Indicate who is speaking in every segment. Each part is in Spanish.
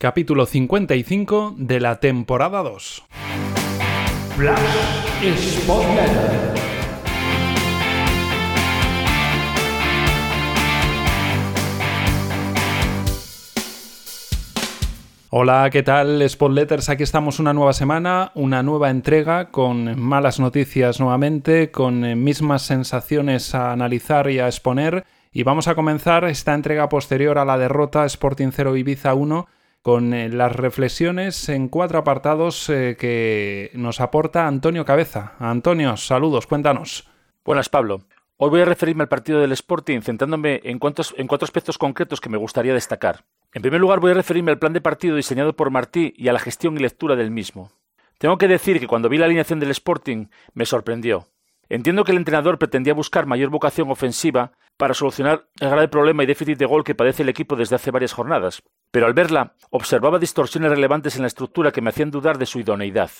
Speaker 1: capítulo 55 de la temporada 2. Hola, ¿qué tal Spotletters? Aquí estamos una nueva semana, una nueva entrega con malas noticias nuevamente, con eh, mismas sensaciones a analizar y a exponer. Y vamos a comenzar esta entrega posterior a la derrota Sporting 0 Ibiza 1 con eh, las reflexiones en cuatro apartados eh, que nos aporta Antonio Cabeza. Antonio, saludos, cuéntanos.
Speaker 2: Buenas, Pablo. Hoy voy a referirme al partido del Sporting centrándome en, en cuatro aspectos concretos que me gustaría destacar. En primer lugar, voy a referirme al plan de partido diseñado por Martí y a la gestión y lectura del mismo. Tengo que decir que cuando vi la alineación del Sporting me sorprendió. Entiendo que el entrenador pretendía buscar mayor vocación ofensiva para solucionar el grave problema y déficit de gol que padece el equipo desde hace varias jornadas, pero al verla observaba distorsiones relevantes en la estructura que me hacían dudar de su idoneidad.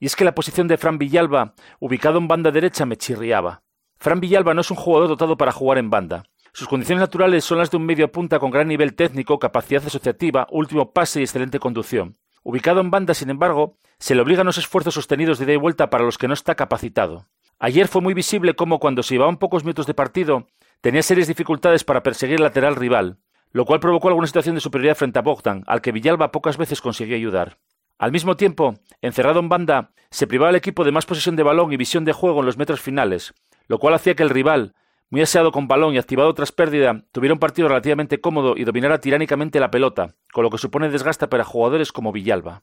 Speaker 2: Y es que la posición de Fran Villalba, ubicado en banda derecha, me chirriaba. Fran Villalba no es un jugador dotado para jugar en banda. Sus condiciones naturales son las de un medio punta con gran nivel técnico, capacidad asociativa, último pase y excelente conducción. Ubicado en banda, sin embargo, se le obligan los esfuerzos sostenidos de ida y vuelta para los que no está capacitado. Ayer fue muy visible cómo cuando se llevaban pocos minutos de partido, tenía serias dificultades para perseguir el lateral rival, lo cual provocó alguna situación de superioridad frente a Bogdan, al que Villalba pocas veces consiguió ayudar. Al mismo tiempo, encerrado en banda, se privaba al equipo de más posesión de balón y visión de juego en los metros finales, lo cual hacía que el rival, muy aseado con balón y activado tras pérdida, tuviera un partido relativamente cómodo y dominara tiránicamente la pelota, con lo que supone desgaste para jugadores como Villalba.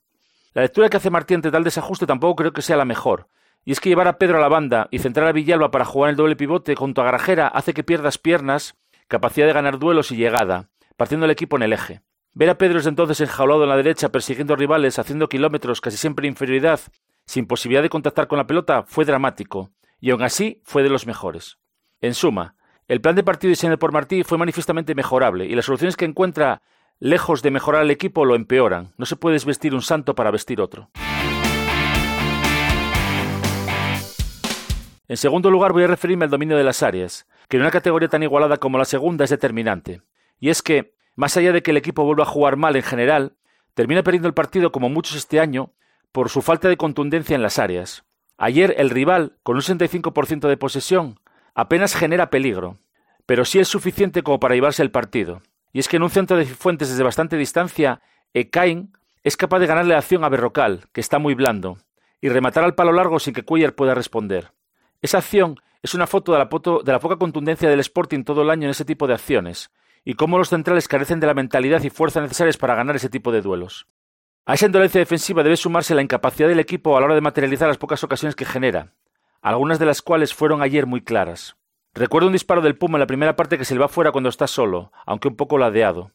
Speaker 2: La lectura que hace Martí ante tal desajuste tampoco creo que sea la mejor, y es que llevar a Pedro a la banda y centrar a Villalba para jugar el doble pivote junto a Garajera hace que pierdas piernas, capacidad de ganar duelos y llegada, partiendo el equipo en el eje. Ver a Pedro desde entonces enjaulado en la derecha persiguiendo rivales, haciendo kilómetros casi siempre en inferioridad, sin posibilidad de contactar con la pelota, fue dramático, y aun así fue de los mejores. En suma, el plan de partido diseñado por Martí fue manifiestamente mejorable y las soluciones que encuentra, lejos de mejorar al equipo, lo empeoran. No se puede vestir un santo para vestir otro. En segundo lugar, voy a referirme al dominio de las áreas, que en una categoría tan igualada como la segunda es determinante. Y es que, más allá de que el equipo vuelva a jugar mal en general, termina perdiendo el partido como muchos este año por su falta de contundencia en las áreas. Ayer el rival, con un 65% de posesión, apenas genera peligro, pero sí es suficiente como para llevarse el partido. Y es que en un centro de fuentes desde bastante distancia, Ekain es capaz de ganarle la acción a Berrocal, que está muy blando, y rematar al palo largo sin que Cuellar pueda responder. Esa acción es una foto de la, de la poca contundencia del Sporting todo el año en ese tipo de acciones, y cómo los centrales carecen de la mentalidad y fuerza necesarias para ganar ese tipo de duelos. A esa indolencia defensiva debe sumarse la incapacidad del equipo a la hora de materializar las pocas ocasiones que genera, algunas de las cuales fueron ayer muy claras. Recuerdo un disparo del Puma en la primera parte que se le va fuera cuando está solo, aunque un poco ladeado.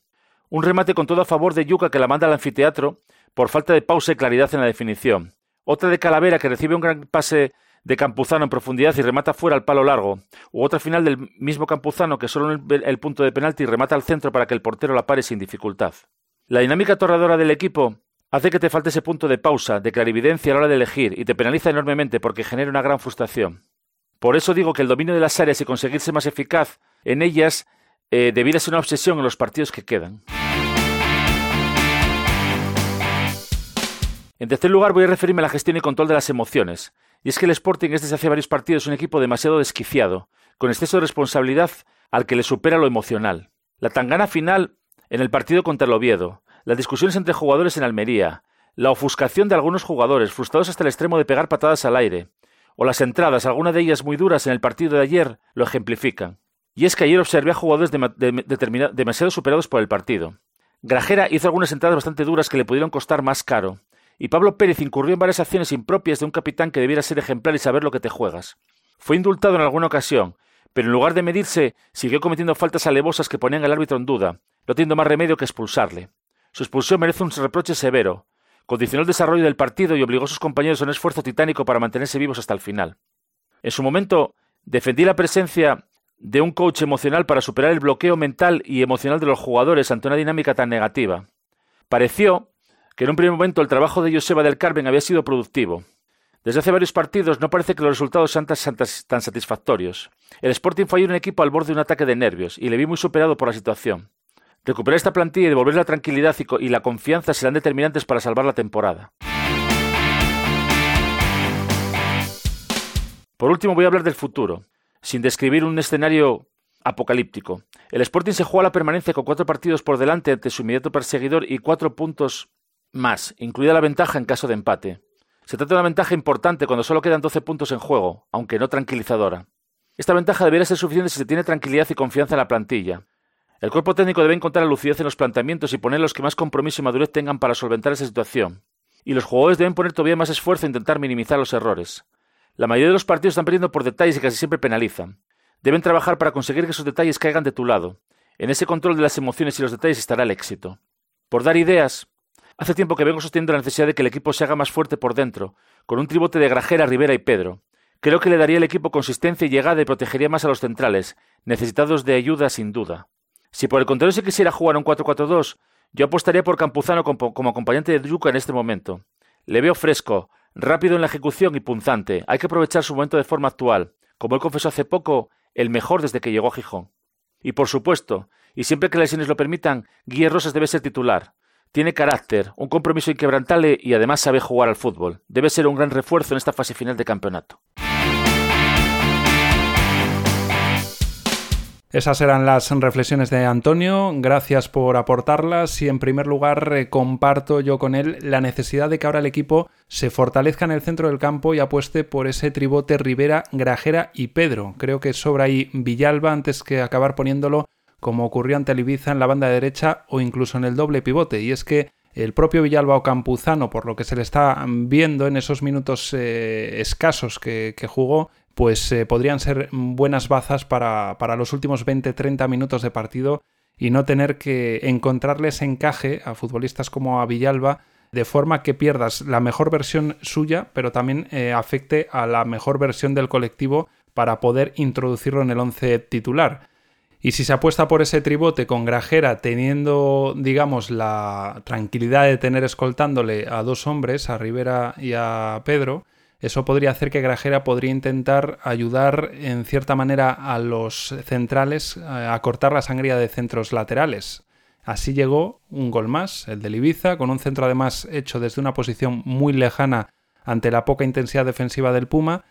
Speaker 2: Un remate con todo a favor de Yuca que la manda al anfiteatro por falta de pausa y claridad en la definición. Otra de Calavera que recibe un gran pase de Campuzano en profundidad y remata fuera al palo largo. U otra final del mismo Campuzano que solo en el, punto de penalti remata al centro para que el portero la pare sin dificultad. La dinámica torradora del equipo hace que te falte ese punto de pausa, de clarividencia a la hora de elegir, y te penaliza enormemente porque genera una gran frustración. Por eso digo que el dominio de las áreas y conseguirse más eficaz en ellas eh, debiera ser una obsesión en los partidos que quedan. En tercer lugar, voy a referirme a la gestión y control de las emociones. Y es que el Sporting es desde hace varios partidos un equipo demasiado desquiciado, con exceso de responsabilidad al que le supera lo emocional. La tangana final en el partido contra el Oviedo, las discusiones entre jugadores en Almería, la ofuscación de algunos jugadores, frustrados hasta el extremo de pegar patadas al aire, o las entradas, algunas de ellas muy duras en el partido de ayer, lo ejemplifican. Y es que ayer observé a jugadores demasiado superados por el partido. Grajera hizo algunas entradas bastante duras que le pudieron costar más caro, y Pablo Pérez incurrió en varias acciones impropias de un capitán que debiera ser ejemplar y saber lo que te juegas. Fue indultado en alguna ocasión, pero en lugar de medirse, siguió cometiendo faltas alevosas que ponían al árbitro en duda, no teniendo más remedio que expulsarle. Su expulsión merece un reproche severo. Condicionó el desarrollo del partido y obligó a sus compañeros a un esfuerzo titánico para mantenerse vivos hasta el final. En su momento, defendí la presencia de un coach emocional para superar el bloqueo mental y emocional de los jugadores ante una dinámica tan negativa. Pareció que en un primer momento el trabajo de Joseba del Carmen había sido productivo. Desde hace varios partidos no parece que los resultados sean tan satisfactorios. El Sporting fue un equipo al borde de un ataque de nervios y le vi muy superado por la situación. Recuperar esta plantilla y devolver la tranquilidad y la confianza serán determinantes para salvar la temporada. Por último voy a hablar del futuro, sin describir un escenario apocalíptico. El Sporting se juega la permanencia con cuatro partidos por delante ante su inmediato perseguidor y cuatro puntos más, incluida la ventaja en caso de empate. Se trata de una ventaja importante cuando solo quedan 12 puntos en juego, aunque no tranquilizadora. Esta ventaja debería ser suficiente si se tiene tranquilidad y confianza en la plantilla. El cuerpo técnico debe encontrar la lucidez en los planteamientos y poner los que más compromiso y madurez tengan para solventar esa situación. Y los jugadores deben poner todavía más esfuerzo e intentar minimizar los errores. La mayoría de los partidos están perdiendo por detalles y casi siempre penalizan. Deben trabajar para conseguir que esos detalles caigan de tu lado. En ese control de las emociones y los detalles estará el éxito. Por dar ideas, hace tiempo que vengo sosteniendo la necesidad de que el equipo se haga más fuerte por dentro, con un tribote de Grajera, Rivera y Pedro. Creo que le daría al equipo consistencia y llegada y protegería más a los centrales, necesitados de ayuda sin duda. Si por el contrario se quisiera jugar un 4-4-2, yo apostaría por Campuzano como, acompañante de Druca en este momento. Le veo fresco, rápido en la ejecución y punzante. Hay que aprovechar su momento de forma actual. Como él confesó hace poco, el mejor desde que llegó a Gijón. Y por supuesto, y siempre que las lesiones lo permitan, Guille Rosas debe ser titular. Tiene carácter, un compromiso inquebrantable y además sabe jugar al fútbol. Debe ser un gran refuerzo en esta fase final de campeonato.
Speaker 1: Esas eran las reflexiones de Antonio, gracias por aportarlas y en primer lugar eh, comparto yo con él la necesidad de que ahora el equipo se fortalezca en el centro del campo y apueste por ese tribote Rivera, Grajera y Pedro. Creo que sobra ahí Villalba antes que acabar poniéndolo como ocurrió ante el Ibiza en la banda derecha o incluso en el doble pivote. Y es que el propio Villalba o Campuzano, por lo que se le está viendo en esos minutos eh, escasos que, jugó, pues eh, podrían ser buenas bazas para, para los últimos 20-30 minutos de partido y no tener que encontrarles encaje a futbolistas como a Villalba de forma que pierdas la mejor versión suya, pero también eh, afecte a la mejor versión del colectivo para poder introducirlo en el 11 titular. Y si se apuesta por ese tribote con Grajera teniendo, digamos, la tranquilidad de tener escoltándole a dos hombres, a Rivera y a Pedro, eso podría hacer que Grajera podría intentar ayudar en cierta manera a los centrales a cortar la sangría de centros laterales. Así llegó un gol más, el de Ibiza, con un centro además hecho desde una posición muy lejana ante la poca intensidad defensiva del Puma,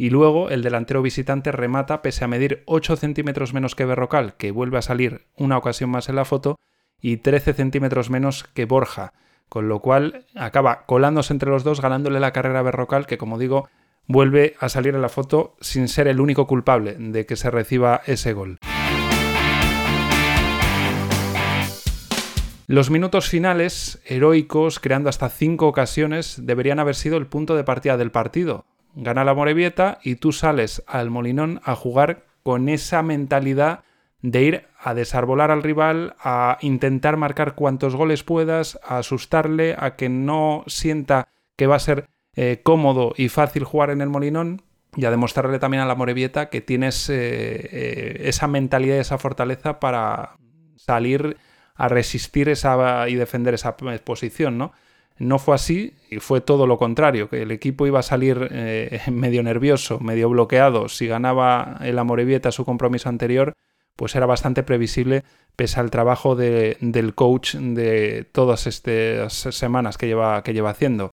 Speaker 1: y luego el delantero visitante remata pese a medir 8 centímetros menos que Berrocal, que vuelve a salir una ocasión más en la foto, y 13 centímetros menos que Borja con lo cual acaba colándose entre los dos, ganándole la carrera a Berrocal, que como digo, vuelve a salir en la foto sin ser el único culpable de que se reciba ese gol. Los minutos finales, heroicos, creando hasta cinco ocasiones, deberían haber sido el punto de partida del partido. Gana la Morevieta y tú sales al Molinón a jugar con esa mentalidad de ir a desarbolar al rival, a intentar marcar cuantos goles puedas, a asustarle, a que no sienta que va a ser eh, cómodo y fácil jugar en el Molinón y a demostrarle también a la Morevieta que tienes eh, eh, esa mentalidad y esa fortaleza para salir a resistir esa y defender esa posición, ¿no? No fue así y fue todo lo contrario, que el equipo iba a salir medio nervioso, medio bloqueado si ganaba el Amorebieta su compromiso anterior pues era bastante previsible pese al trabajo del coach de todas estas semanas que lleva, que lleva haciendo.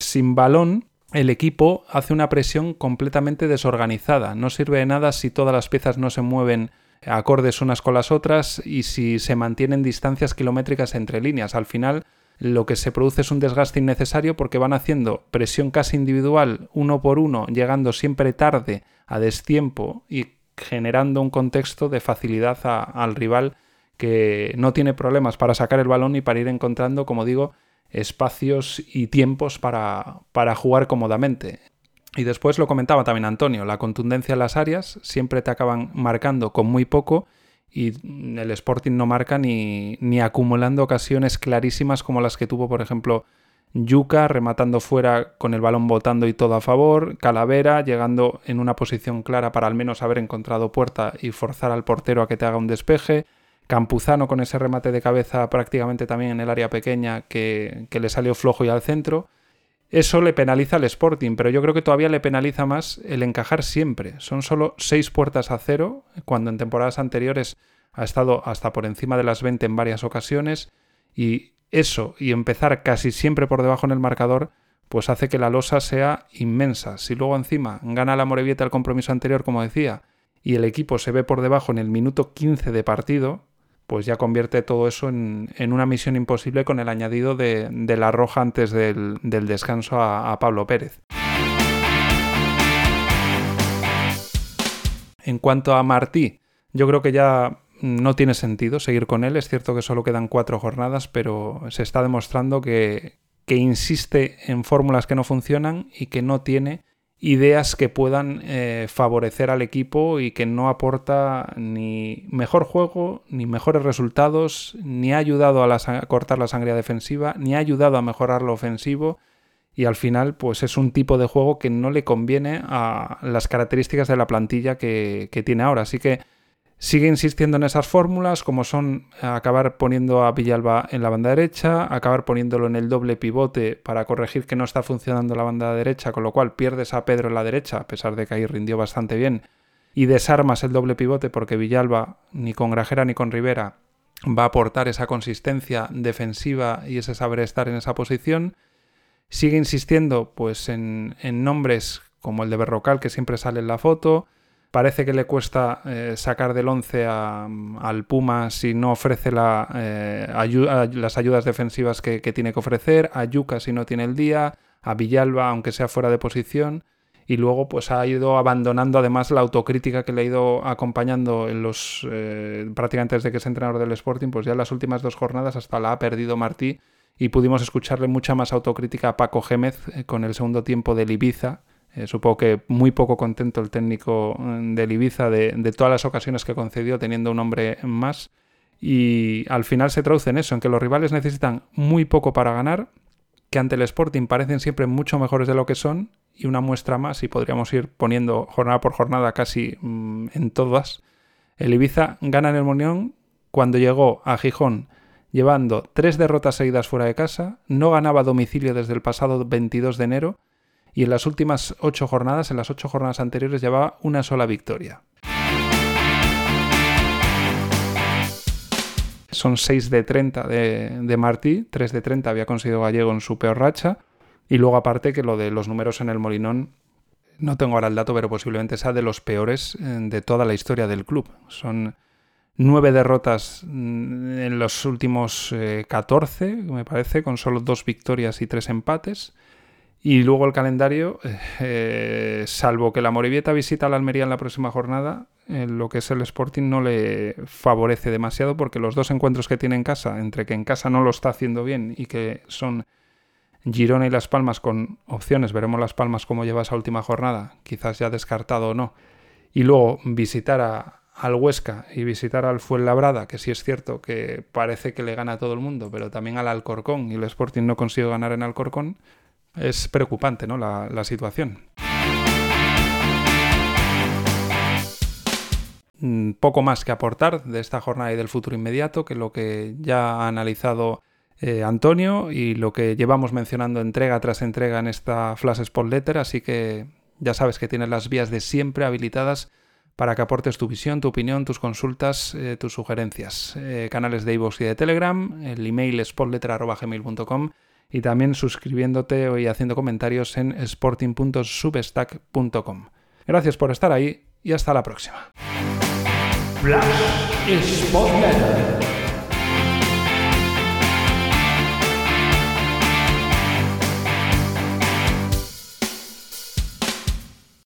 Speaker 1: Sin balón, el equipo hace una presión completamente desorganizada. No sirve de nada si todas las piezas no se mueven acordes unas con las otras y si se mantienen distancias kilométricas entre líneas. Al final, lo que se produce es un desgaste innecesario porque van haciendo presión casi individual uno por uno, llegando siempre tarde a destiempo y generando un contexto de facilidad al rival que no tiene problemas para sacar el balón y para ir encontrando, como digo, espacios y tiempos para, para jugar cómodamente. Y después lo comentaba también Antonio, la contundencia en las áreas siempre te acaban marcando con muy poco y el Sporting no marca ni, ni acumulando ocasiones clarísimas como las que tuvo, por ejemplo, Yuca rematando fuera con el balón botando y todo a favor, Calavera llegando en una posición clara para al menos haber encontrado puerta y forzar al portero a que te haga un despeje, Campuzano con ese remate de cabeza prácticamente también en el área pequeña que, que le salió flojo y al centro, Eso le penaliza al Sporting, pero yo creo que todavía le penaliza más el encajar siempre. Son solo seis puertas a cero, cuando en temporadas anteriores ha estado hasta por encima de las 20 en varias ocasiones, y eso, y empezar casi siempre por debajo en el marcador, pues hace que la losa sea inmensa. Si luego encima gana la Morevieta el compromiso anterior, como decía, y el equipo se ve por debajo en el minuto 15 de partido, pues ya convierte todo eso en, una misión imposible con el añadido de, la roja antes del, descanso a, Pablo Pérez. En cuanto a Martí, yo creo que ya no tiene sentido seguir con él. Es cierto que solo quedan cuatro jornadas, pero se está demostrando que, que insiste en fórmulas que no funcionan y que no tiene ideas que puedan eh, favorecer al equipo y que no aporta ni mejor juego, ni mejores resultados, ni ha ayudado a, cortar la sangre defensiva, ni ha ayudado a mejorar lo ofensivo y al final pues es un tipo de juego que no le conviene a las características de la plantilla que, que tiene ahora. Así que Sigue insistiendo en esas fórmulas, como son acabar poniendo a Villalba en la banda derecha, acabar poniéndolo en el doble pivote para corregir que no está funcionando la banda derecha, con lo cual pierdes a Pedro en la derecha, a pesar de que ahí rindió bastante bien, y desarmas el doble pivote porque Villalba, ni con Grajera ni con Rivera, va a aportar esa consistencia defensiva y ese saber estar en esa posición. Sigue insistiendo pues en, en nombres como el de Berrocal, que siempre sale en la foto, Parece que le cuesta eh, sacar del 11 al Puma si no ofrece eh, las ayudas defensivas que, tiene que ofrecer, a Yuca si no tiene el día, a Villalba aunque sea fuera de posición y luego pues ha ido abandonando además la autocrítica que le ha ido acompañando en los eh, prácticamente desde que es entrenador del Sporting, pues ya en las últimas dos jornadas hasta la ha perdido Martí y pudimos escucharle mucha más autocrítica a Paco Gémez con el segundo tiempo del Ibiza eh, supongo que muy poco contento el técnico mm, del Ibiza de, todas las ocasiones que concedió teniendo un hombre más. Y al final se traduce en eso, en que los rivales necesitan muy poco para ganar, que ante el Sporting parecen siempre mucho mejores de lo que son, y una muestra más, y podríamos ir poniendo jornada por jornada casi mm, en todas. El Ibiza gana en el Monión cuando llegó a Gijón llevando tres derrotas seguidas fuera de casa, no ganaba domicilio desde el pasado 22 de enero, y en las últimas ocho jornadas, en las ocho jornadas anteriores, llevaba una sola victoria. Son 6 de 30 de, Martí, 3 de 30 había conseguido Gallego en su peor racha, y luego aparte que lo de los números en el Molinón, no tengo ahora el dato, pero posiblemente sea de los peores eh, de toda la historia del club. Son nueve derrotas mm, en los últimos 14, eh, me parece, con solo dos victorias y tres empates. Y luego el calendario, eh, salvo que la Morivieta visita a la Almería en la próxima jornada, lo que es el Sporting no le favorece demasiado porque los dos encuentros que tiene en casa, entre que en casa no lo está haciendo bien y que son Girona y Las Palmas con opciones, veremos Las Palmas cómo lleva esa última jornada, quizás ya descartado o no, y luego visitar a, al Huesca y visitar al Fuenlabrada, que sí es cierto que parece que le gana a todo el mundo, pero también al Alcorcón y el Sporting no consigue ganar en Alcorcón, es preocupante ¿no? la, situación. Mm, poco más que aportar de esta jornada y del futuro inmediato que lo que ya ha analizado eh, Antonio y lo que llevamos mencionando entrega tras entrega en esta Flash Spot Letter, así que ya sabes que tienes las vías de siempre habilitadas para que aportes tu visión, tu opinión, tus consultas, eh, tus sugerencias. Eh, canales de iVoox y de Telegram, el email spotletter.gmail.com y también suscribiéndote y haciendo comentarios en sporting.substack.com. Gracias por estar ahí y hasta la próxima.